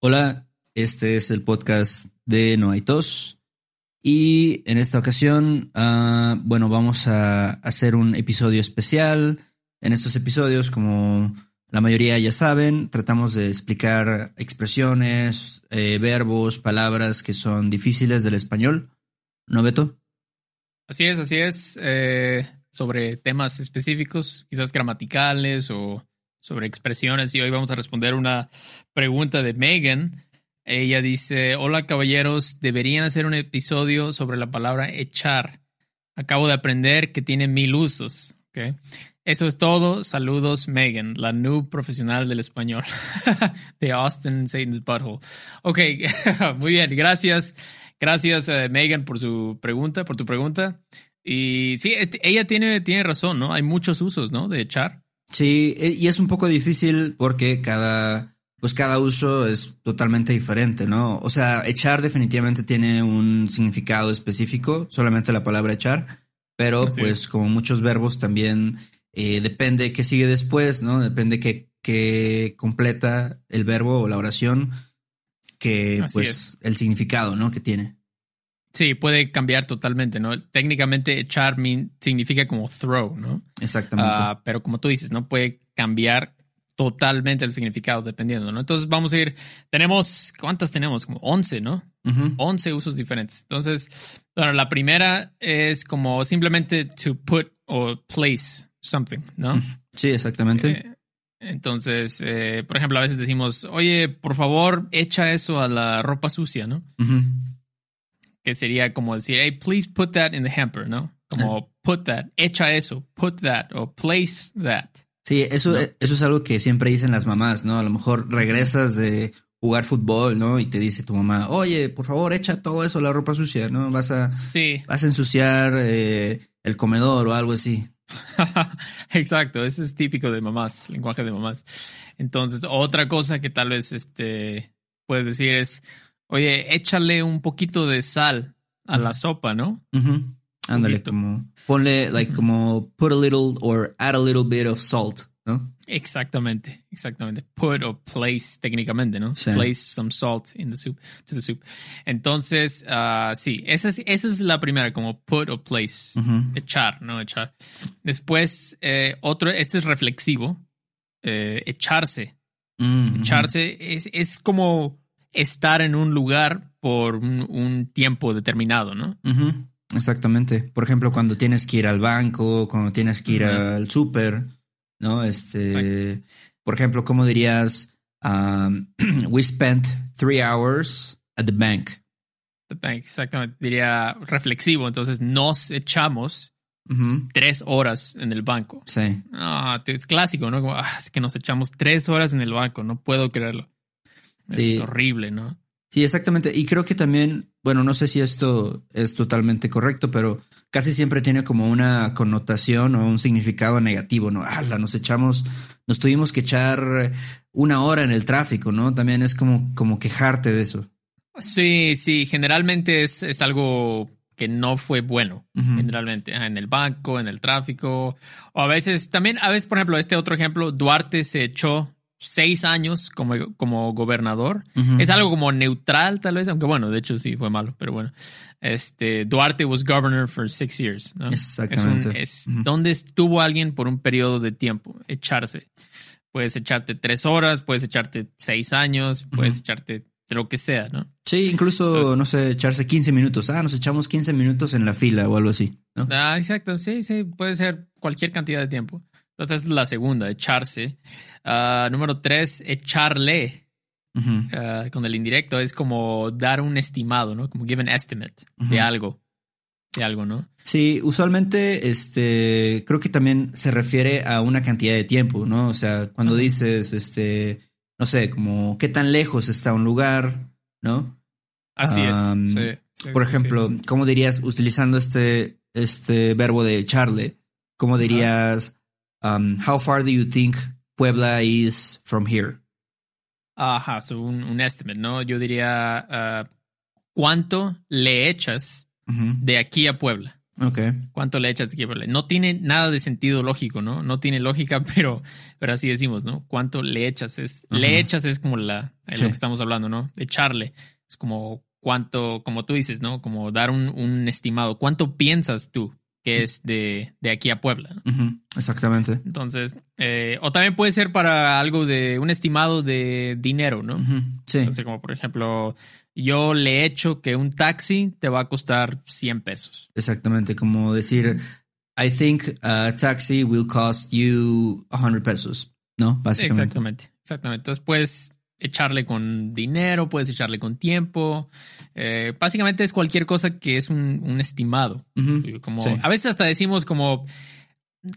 Hola, este es el podcast de No hay tos y en esta ocasión, ah, bueno, vamos a hacer un episodio especial. En estos episodios, como la mayoría ya saben, tratamos de explicar expresiones, eh, verbos, palabras que son difíciles del español. ¿No, Beto? Así es, así es. Eh, sobre temas específicos, quizás gramaticales o sobre expresiones y hoy vamos a responder una pregunta de Megan. Ella dice, hola caballeros, deberían hacer un episodio sobre la palabra echar. Acabo de aprender que tiene mil usos. ¿okay? Eso es todo. Saludos, Megan, la noob profesional del español de Austin Satan's Butthole. Ok, muy bien, gracias. Gracias, uh, Megan, por su pregunta, por tu pregunta. Y sí, este, ella tiene, tiene razón, ¿no? Hay muchos usos, ¿no? De echar. Sí, e, y es un poco difícil porque cada, pues cada uso es totalmente diferente, ¿no? O sea, echar definitivamente tiene un significado específico, solamente la palabra echar, pero pues como muchos verbos también eh, depende qué sigue después, ¿no? Depende qué, qué completa el verbo o la oración, que pues el significado, ¿no? Que tiene. Sí, puede cambiar totalmente, ¿no? Técnicamente echar significa como throw, ¿no? Exactamente. Uh, pero como tú dices, ¿no? Puede cambiar totalmente el significado dependiendo, ¿no? Entonces vamos a ir, tenemos, ¿cuántas tenemos? Como 11, ¿no? 11 usos diferentes. Entonces, bueno, la primera es como simplemente to put or place something, ¿no? Sí, exactamente. Eh, entonces, eh, por ejemplo, a veces decimos, oye, por favor, echa eso a la ropa sucia, ¿no? Que sería como decir, hey, please put that in the hamper, ¿no? Como put that, echa eso, put that o place that. Sí, eso, eso es algo que siempre dicen las mamás, ¿no? A lo mejor regresas de jugar fútbol, ¿no? Y te dice tu mamá, oye, por favor, echa todo eso, la ropa sucia, ¿no? Vas a, sí. vas a ensuciar eh, el comedor o algo así. Exacto, eso es típico de mamás, lenguaje de mamás. Entonces, otra cosa que tal vez este, puedes decir es, Oye, échale un poquito de sal a la sopa, ¿no? Ándale, como ponle, like, como put a little or add a little bit of salt, ¿no? Exactamente, exactamente. Put or place, técnicamente, ¿no? Place some salt in the soup, to the soup. Entonces, uh, sí, esa es, esa es la primera, como put or place. Echar, ¿no? Echar. Después, eh, otro, este es reflexivo. Eh, echarse. Mm, echarse es, es como estar en un lugar por un, tiempo determinado, ¿no? Exactamente. Por ejemplo, cuando tienes que ir al banco, cuando tienes que ir al súper, ¿no? Este, por ejemplo, ¿cómo dirías? Um, we spent three hours at the bank. The bank, exactamente. Diría reflexivo. Entonces, nos echamos tres horas en el banco. Sí. Ah, es clásico, ¿no? Ah, es que nos echamos tres horas en el banco. No puedo creerlo. Es horrible, ¿no? Sí, exactamente. Y creo que también, bueno, no sé si esto es totalmente correcto, pero casi siempre tiene como una connotación o un significado negativo, ¿no? ¡Hala! Nos echamos, nos tuvimos que echar una hora en el tráfico, ¿no? También es como, como quejarte de eso. Sí, sí, generalmente es, es algo que no fue bueno, generalmente, en el banco, en el tráfico, o a veces también, a veces, por ejemplo, este otro ejemplo, Duarte se echó seis años como, como gobernador. Es algo como neutral, tal vez, aunque bueno, de hecho sí fue malo, pero bueno. Este Duarte was governor for six years. ¿no? Exactamente. Es, donde estuvo alguien por un periodo de tiempo, echarse. Puedes echarte tres horas, puedes echarte seis años, puedes echarte lo que sea, ¿no? Sí, incluso, no sé, echarse 15 minutos. Ah, nos echamos 15 minutos en la fila o algo así, ¿no? Ah, exacto. Sí, sí, puede ser cualquier cantidad de tiempo. Entonces es la segunda, echarse. Ah, número tres, echarle. Ah, con el indirecto es como dar un estimado, ¿no? Como give an estimate de algo. De algo, ¿no? Sí, usualmente este creo que también se refiere a una cantidad de tiempo, ¿no? O sea, cuando dices, este, no sé, como qué tan lejos está un lugar, ¿no? Así es. por ejemplo, ¿cómo dirías, utilizando este, este verbo de echarle, cómo dirías, Um, how far do you think Puebla is from here? Ajá, so un, un estimate, ¿no? Yo diría, uh, ¿cuánto le echas de aquí a Puebla? Ok. ¿Cuánto le echas de Chipotle? No tiene nada de sentido lógico, ¿no? No tiene lógica, pero, pero así decimos, ¿no? ¿Cuánto le echas? Es, Le echas es como la, Sí. lo que estamos hablando, ¿no? Echarle. Es como cuánto, como tú dices, ¿no? Como dar un, un estimado. ¿Cuánto piensas tú que es de, de aquí a Puebla? Exactamente. Entonces, eh, o también puede ser para algo de un estimado de dinero, ¿no? Sí. Entonces, como por ejemplo, yo le echo que un taxi te va a costar 100 pesos. Exactamente. Como decir, I think a taxi will cost you 100 pesos. ¿No? Básicamente. Exactamente, exactamente. Entonces puedes echarle con dinero, puedes echarle con tiempo. Eh, básicamente es cualquier cosa que es un, un estimado. Como Sí. a veces hasta decimos como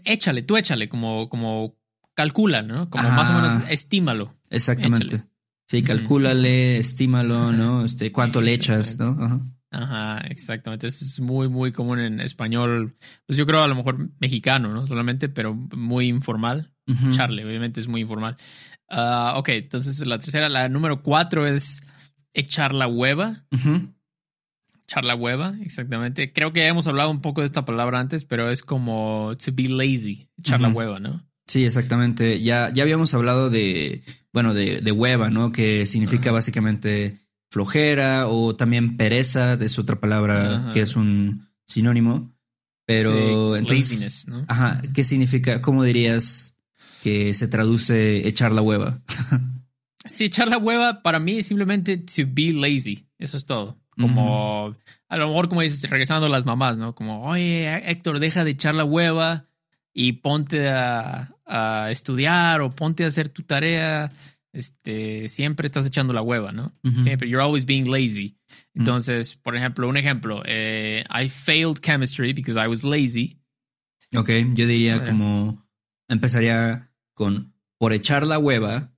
échale, tú échale, como, como calcula, ¿no? Como más o menos estímalo. Exactamente. Échale. Sí, calcúlale, estímalo, ¿no? Este, cuánto le echas, ¿no? Ajá. Ajá, exactamente. Eso es muy, muy común en español. Pues yo creo a lo mejor mexicano, ¿no? Solamente, pero muy informal. Charlie, obviamente es muy informal. Ah, ok, entonces la tercera, la número cuatro es echar la hueva. Ujú. Echar la hueva, exactamente. Creo que ya hemos hablado un poco de esta palabra antes, pero es como to be lazy, echar la hueva, ¿no? Sí, exactamente. Ya, ya habíamos hablado de, bueno, de, de hueva, ¿no? Que significa básicamente flojera o también pereza, es otra palabra que es un sinónimo. Pero Sí, entonces, laziness, ¿no? ajá, ¿qué significa? ¿Cómo dirías que se traduce echar la hueva? Sí, echar la hueva para mí es simplemente to be lazy. Eso es todo. Como, a lo mejor, como dices, regresando a las mamás, ¿no? Como, oye, Héctor, deja de echar la hueva y ponte a, a estudiar o ponte a hacer tu tarea. Este, siempre estás echando la hueva, ¿no? Siempre, you're always being lazy. Entonces, por ejemplo, un ejemplo, eh, I failed chemistry because I was lazy. Ok, yo diría como, empezaría con por echar la hueva,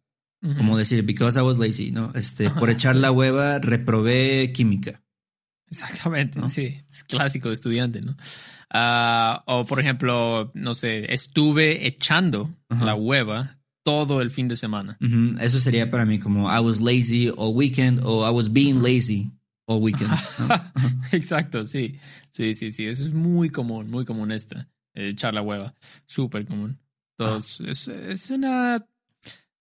como decir, because I was lazy, ¿no? Este, Ajá, por echar sí. la hueva, reprobé química. Exactamente, ¿no? sí, es clásico de estudiante, ¿no? Ah, o por ejemplo, no sé, estuve echando la hueva todo el fin de semana. Eso sería para mí como I was lazy all weekend o I was being lazy all weekend. ¿no? Exacto, sí, sí, sí, sí, eso es muy común, muy común esta, echar la hueva, súper común. Todos, es, es una,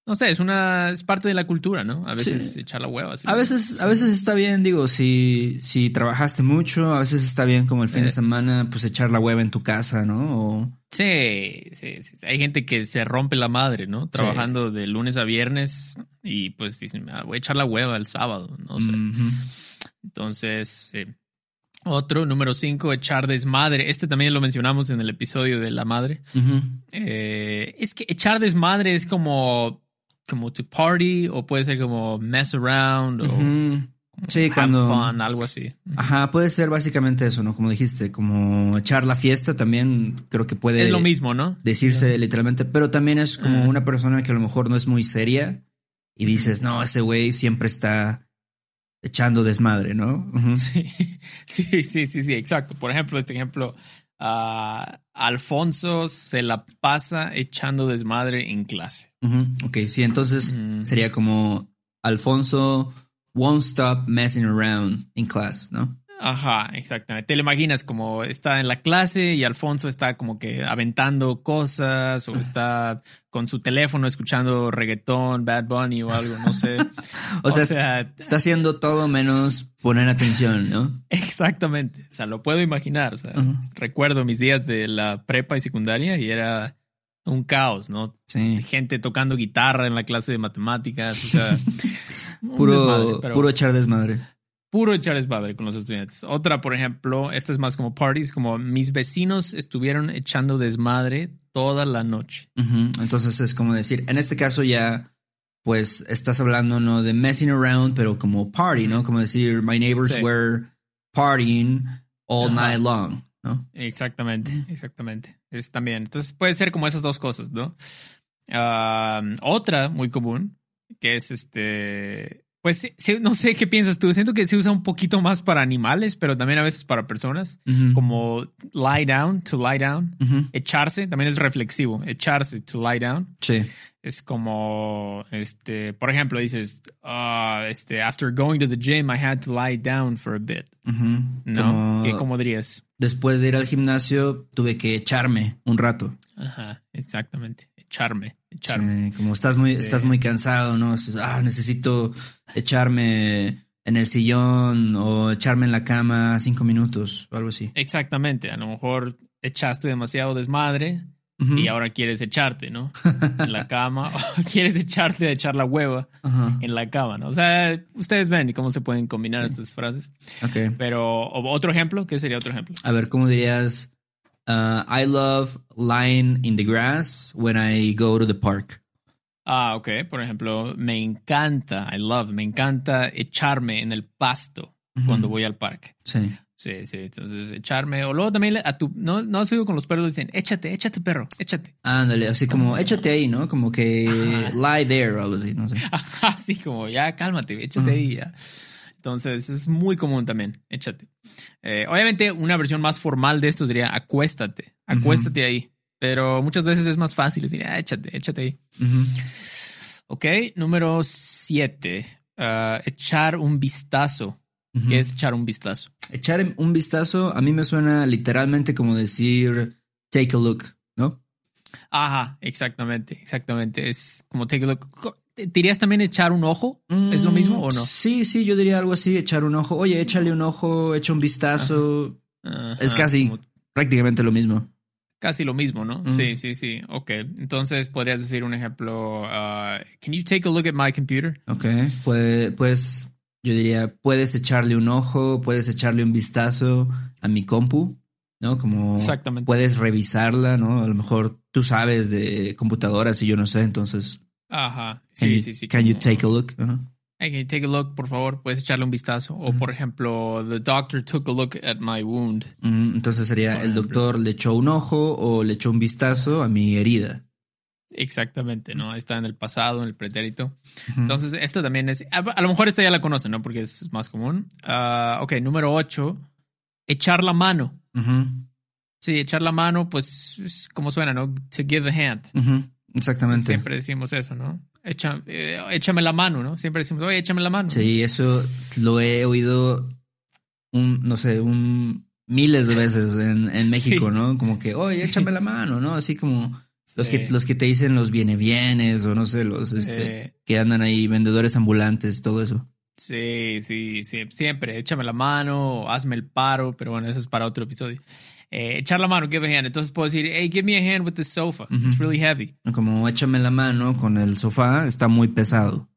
no sé, es una, es parte de la cultura, ¿no? A veces Sí. echar la hueva. A veces, a veces está bien, digo, si, si trabajaste mucho, a veces está bien como el fin de Eh. semana, pues echar la hueva en tu casa, ¿no? O, Sí, sí, sí. Hay gente que se rompe la madre, ¿no? Trabajando de lunes a viernes y pues dicen, "Ah, voy a echar la hueva el sábado, no sé. Entonces, sí. Otro, número cinco, echar desmadre. Este también lo mencionamos en el episodio de la madre. Eh, es que echar desmadre es como, como to party o puede ser como mess around o Ujú. Sí, have cuando... fun, algo así. Ajá, puede ser básicamente eso, ¿no? Como dijiste, como echar la fiesta también creo que puede Es lo mismo, ¿no? decirse literalmente, pero también es como Ah. una persona que a lo mejor no es muy seria y dices, no, ese güey siempre está echando desmadre, ¿no? Sí, sí, sí, sí, sí, exacto. Por ejemplo, este ejemplo, ah, Alfonso se la pasa echando desmadre en clase. Ujú, Ok, sí, entonces sería como Alfonso won't stop messing around in class, ¿no? Ajá, exactamente. Te lo imaginas como está en la clase y Alfonso está como que aventando cosas o está con su teléfono escuchando reggaetón, Bad Bunny o algo, no sé. O sea, Está haciendo todo menos poner atención, ¿no? exactamente. O sea, lo puedo imaginar. O sea, recuerdo mis días de la prepa y secundaria y era un caos, ¿no? Sí. gente tocando guitarra en la clase de matemáticas, o sea, Puro, desmadre, pero puro echar desmadre. Puro echar desmadre con los estudiantes. Otra, por ejemplo, esta es más como parties, como mis vecinos estuvieron echando desmadre toda la noche. Entonces es como decir, en este caso ya, pues estás hablando no de messing around, pero como party, ¿no? Como decir, my neighbors Sí. were partying all Ajá. night long, ¿no? Exactamente, exactamente. Es también. Entonces puede ser como esas dos cosas, ¿no? Ah, otra muy común, que es este. Pues no sé qué piensas tú. Siento que se usa un poquito más para animales, pero también a veces para personas. Como lie down, to lie down. Echarse también es reflexivo. Echarse, to lie down. Sí. Es como, este, por ejemplo, dices, ah, este, after going to the gym, I had to lie down for a bit. ¿No? como- ¿Qué- ¿Cómo dirías? Después de ir al gimnasio tuve que echarme un rato. Ajá, exactamente. Echarme, echarme. Sí, como estás muy, Este- estás muy cansado, ¿no? Ah, necesito echarme en el sillón o echarme en la cama cinco minutos o algo así. Exactamente. A lo mejor echaste demasiado desmadre Y ahora quieres echarte, ¿no? En la cama. O quieres echarte echar la hueva en la cama, ¿no? O sea, ustedes ven cómo se pueden combinar estas frases. Ok. Pero, otro ejemplo, ¿qué sería otro ejemplo? A ver, ¿cómo dirías? Uh, I love lying in the grass when I go to the park. Ah, ok. Por ejemplo, me encanta, I love, me encanta echarme en el pasto cuando voy al parque. Sí. Sí, sí. Entonces, echarme. O luego también a tu. No, no sigo con los perros, dicen, échate, échate, perro, échate. Ándale, así como échate ahí, ¿no? Como que lie there o algo así, no sé. Así como, ya cálmate, échate ahí ya. Entonces, es muy común también, échate. Eh, obviamente, una versión más formal de esto sería acuéstate, acuéstate ahí. Pero muchas veces es más fácil decir, ah, échate, échate ahí. Ujú. Ok, número siete. ah, echar un vistazo. ¿Qué es echar un vistazo? Echar un vistazo a mí me suena literalmente como decir take a look, ¿no? Ajá, exactamente, exactamente. Es como take a look. Co- ¿te- ¿Dirías también echar un ojo? ¿Es lo mismo o no? Sí, sí, yo diría algo así, echar un ojo. Oye, échale un ojo, echa un vistazo. Ajá, Es casi como prácticamente lo mismo. casi lo mismo, ¿no? Mm. Sí, sí, sí. Ok. Entonces podrías decir un ejemplo. ah, can you take a look at my computer? Ok, puede, pues yo diría, puedes echarle un ojo, puedes echarle un vistazo a mi compu, ¿no? Como Exactamente. puedes revisarla, ¿no? A lo mejor tú sabes de computadoras y yo no sé, entonces, Ajá. Sí, you, sí, sí. can you take a look? Hey, can you take a look, por favor? Puedes echarle un vistazo. O, por ejemplo, the doctor took a look at my wound. Entonces sería, Por el ejemplo. doctor le echó un ojo o le echó un vistazo a mi herida. Exactamente, ¿no? Está en el pasado, en el pretérito. Entonces, esto también es. A, a lo mejor esta ya la conocen, ¿no? Porque es más común. Ah, ok, número 8. Echar la mano. Ujú, Sí, echar la mano, pues, es como suena, ¿no? To give a hand. Exactamente. Siempre decimos eso, ¿no? Echa, eh, échame la mano, ¿no? Siempre decimos, oye, échame la mano. Sí, eso lo he oído un, no sé, un miles de veces en, en México, Sí. ¿no? Como que, oye, échame la mano, ¿no? Así como los Sí. que, los que te dicen los viene bienes o no sé, los este, que andan ahí, vendedores ambulantes, todo eso. Sí, sí, sí, siempre. Échame la mano, hazme el paro, pero bueno, eso es para otro episodio. Eh, echar la mano, give a hand. Entonces puedo decir, hey, give me a hand with this sofa. It's really heavy. Como échame la mano con el sofá, está muy pesado.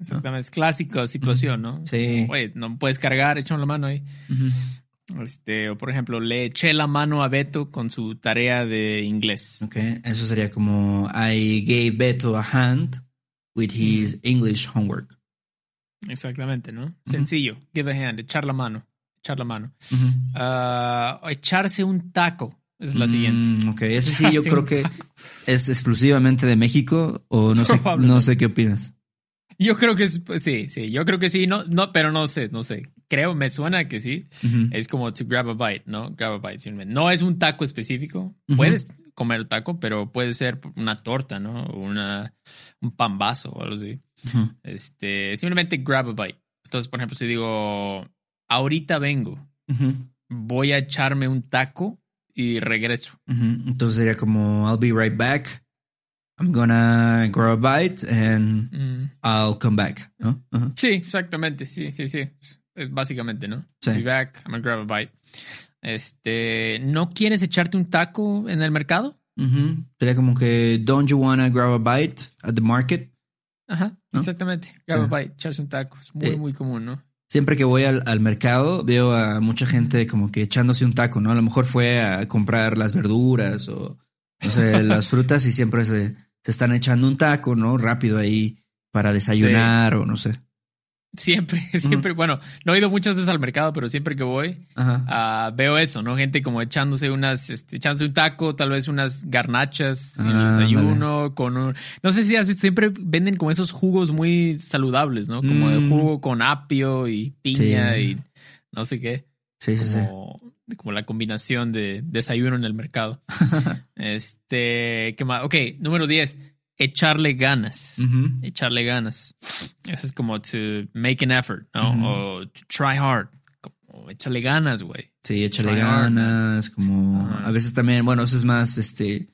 Exactamente, es clásica situación, ¿no? Sí. Oye, no puedes cargar, échame la mano ahí. Este, o por ejemplo, le eché la mano a Beto con su tarea de inglés. Ok, eso sería como I gave Beto a hand with his English homework. Exactamente, ¿no? Sencillo, give a hand, echar la mano, echar la mano. Ah, echarse un taco es la siguiente. Mm, ok, eso sí, yo creo que es exclusivamente de México o no sé, no sé qué opinas. Yo creo que es, pues, sí, sí, yo creo que sí, no, no, pero no sé, no sé. Creo, me suena que sí. Es como to grab a bite, ¿no? Grab a bite. simplemente. No es un taco específico. Puedes comer taco, pero puede ser una torta, ¿no? O Una, un pan vaso o algo así. Este, simplemente grab a bite. Entonces, por ejemplo, si digo, ahorita vengo, voy a echarme un taco y regreso. Entonces sería como I'll be right back. I'm gonna grab a bite and Mm. I'll come back. ¿no? Sí, exactamente. Sí, sí, sí. Es Básicamente, ¿no? Sí. Be back, I'm gonna grab a bite. Este, ¿no quieres echarte un taco en el mercado? Ujú. Sería como que Don't you wanna grab a bite at the market? Ajá, ¿No? exactamente. Grab Sí. a bite, echarse un taco. Es muy, Eh, muy común, ¿no? Siempre que voy al, al mercado veo a mucha gente como que echándose un taco, ¿no? A lo mejor fue a comprar las verduras o, no sé, las frutas y siempre se, se están echando un taco, ¿no? Rápido ahí para desayunar o no sé. Siempre, siempre. Bueno, no he ido muchas veces al mercado, pero siempre que voy, ah, veo eso, ¿no? Gente como echándose unas, este, echándose un taco, tal vez unas garnachas en el Ah, desayuno, con un. No sé si has visto, siempre venden como esos jugos muy saludables, ¿no? Como de Mm. jugo con apio y piña Sí. y no sé qué. Sí, sí, sí. como, como la combinación de desayuno en el mercado. este, ¿qué más? Ok, número 10, echarle ganas. Echarle ganas. Eso es como to make an effort, ¿no? O to try hard. como échale ganas, güey. Sí, échale ganas, como a veces también, bueno, eso es más, este,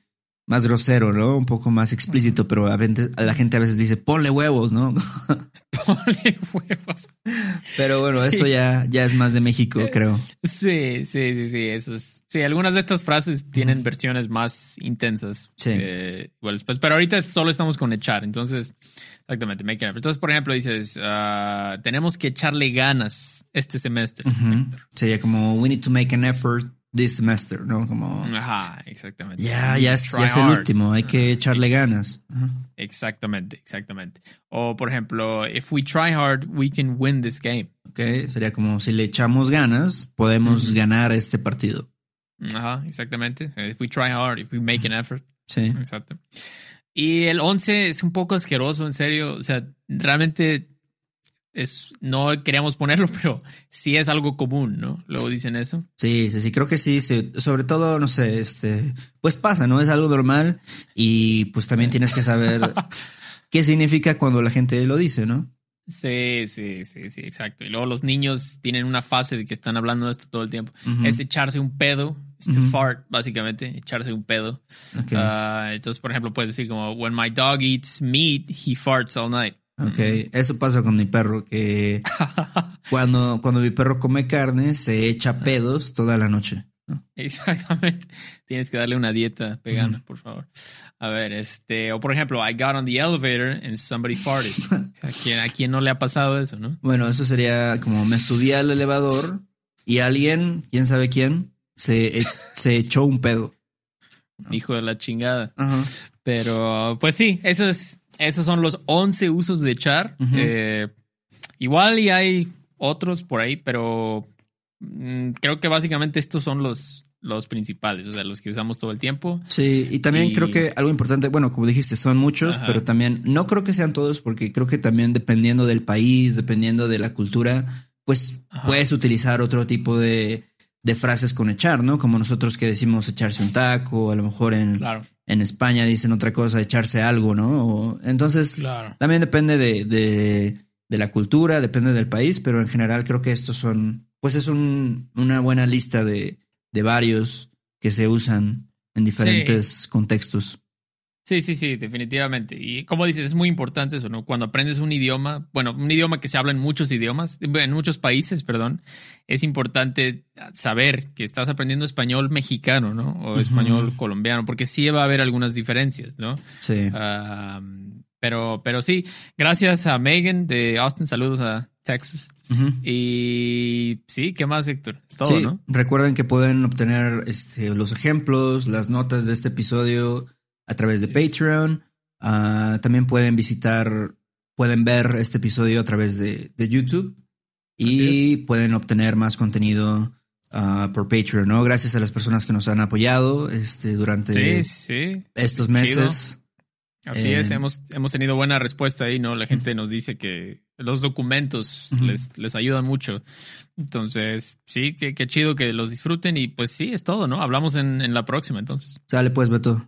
más grosero, ¿no? Un poco más explícito, pero a, la gente a veces dice, ponle huevos, ¿no? ponle huevos. Pero bueno, eso ya, ya es más de México, eh, creo. Sí, sí, sí, sí, eso es. Sí, algunas de estas frases tienen versiones más intensas. Sí. Eh, pero ahorita solo estamos con echar, entonces, exactamente, make an effort. Entonces, por ejemplo, dices, ah, tenemos que echarle ganas este semestre. Sería como, we need to make an effort this semester, ¿no? Como. Ajá, exactamente. Ya, ya, es, el último, hay que echarle ganas. Exactamente, exactamente. O por ejemplo, if we try hard, we can win this game. Ok, sería como si le echamos ganas, podemos ganar este partido. Ajá, exactamente. If we try hard, if we make an effort. Sí. Exacto. Y el 11 es un poco asqueroso, en serio. O sea, realmente es, no queríamos ponerlo, pero sí es algo común, ¿no? Luego dicen eso. Sí, sí, sí, creo que sí, sobre todo, no sé, este, pues pasa, ¿no? Es algo normal y pues también tienes que saber qué significa cuando la gente lo dice, ¿no? Sí, sí, sí, sí, exacto. Y luego los niños tienen una fase de que están hablando de esto todo el tiempo. Es echarse un pedo, este fart, básicamente, echarse un pedo. Ah, entonces, por ejemplo, puedes decir como, when my dog eats meat, he farts all night. Ok, eso pasa con mi perro, que cuando, cuando mi perro come carne se echa pedos toda la noche. Exactamente. Tienes que darle una dieta vegana, por favor. A ver, este, o por ejemplo, I got on the elevator and somebody farted. ¿A quién, ¿A quién no le ha pasado eso, no? Bueno, eso sería como me subí al elevador y alguien, quién sabe quién, se, e, se echó un pedo. Hijo de la chingada. Pero, pues sí, eso es esos son los 11 usos de char. Eh, igual y hay otros por ahí, pero mm, creo que básicamente estos son los, los principales, o sea, los que usamos todo el tiempo. Sí, y también creo que algo importante, bueno, como dijiste, son muchos, pero también no creo que sean todos, porque creo que también dependiendo del país, dependiendo de la cultura, pues puedes utilizar otro tipo de, de frases con echar, ¿no? Como nosotros que decimos echarse un taco, a lo mejor en, en España dicen otra cosa, echarse algo, ¿no? entonces, también depende de, de, la cultura, depende del país, pero en general creo que estos son, pues es un, una buena lista de, de varios que se usan en diferentes contextos. Sí, sí, sí, definitivamente. Y como dices, es muy importante eso, ¿no? Cuando aprendes un idioma, bueno, un idioma que se habla en muchos idiomas, en muchos países, perdón, es importante saber que estás aprendiendo español mexicano, ¿no? O español colombiano, porque sí va a haber algunas diferencias, ¿no? Sí. pero, pero sí, gracias a Megan de Austin, saludos a Texas. Y sí, ¿qué más, Héctor? Todo, ¿no? Recuerden que pueden obtener este, los ejemplos, las notas de este episodio a través de Patreon. Ah, también pueden visitar, pueden ver este episodio a través de, YouTube y pueden obtener más contenido ah, por Patreon, ¿no? Gracias a las personas que nos han apoyado este, durante estos meses. Así es, hemos, hemos tenido buena respuesta ahí, ¿no? La gente nos dice que los documentos les, les ayudan mucho. Entonces, sí, qué, chido que los disfruten y pues sí, es todo, ¿no? Hablamos en, en la próxima entonces. Sale pues, Beto.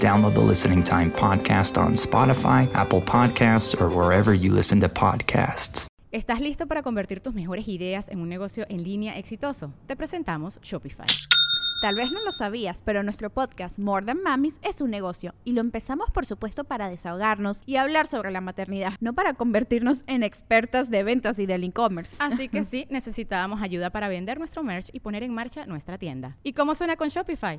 Download the Listening Time Podcast on Spotify, Apple Podcasts, or wherever you listen to podcasts. ¿Estás listo para convertir tus mejores ideas en un negocio en línea exitoso? Te presentamos Shopify. Tal vez no lo sabías, pero nuestro podcast More Than Mamis es un negocio y lo empezamos por supuesto para desahogarnos y hablar sobre la maternidad, no para convertirnos en expertas de ventas y del e-commerce. Así que sí, necesitábamos ayuda para vender nuestro merch y poner en marcha nuestra tienda. ¿Y cómo suena con Shopify?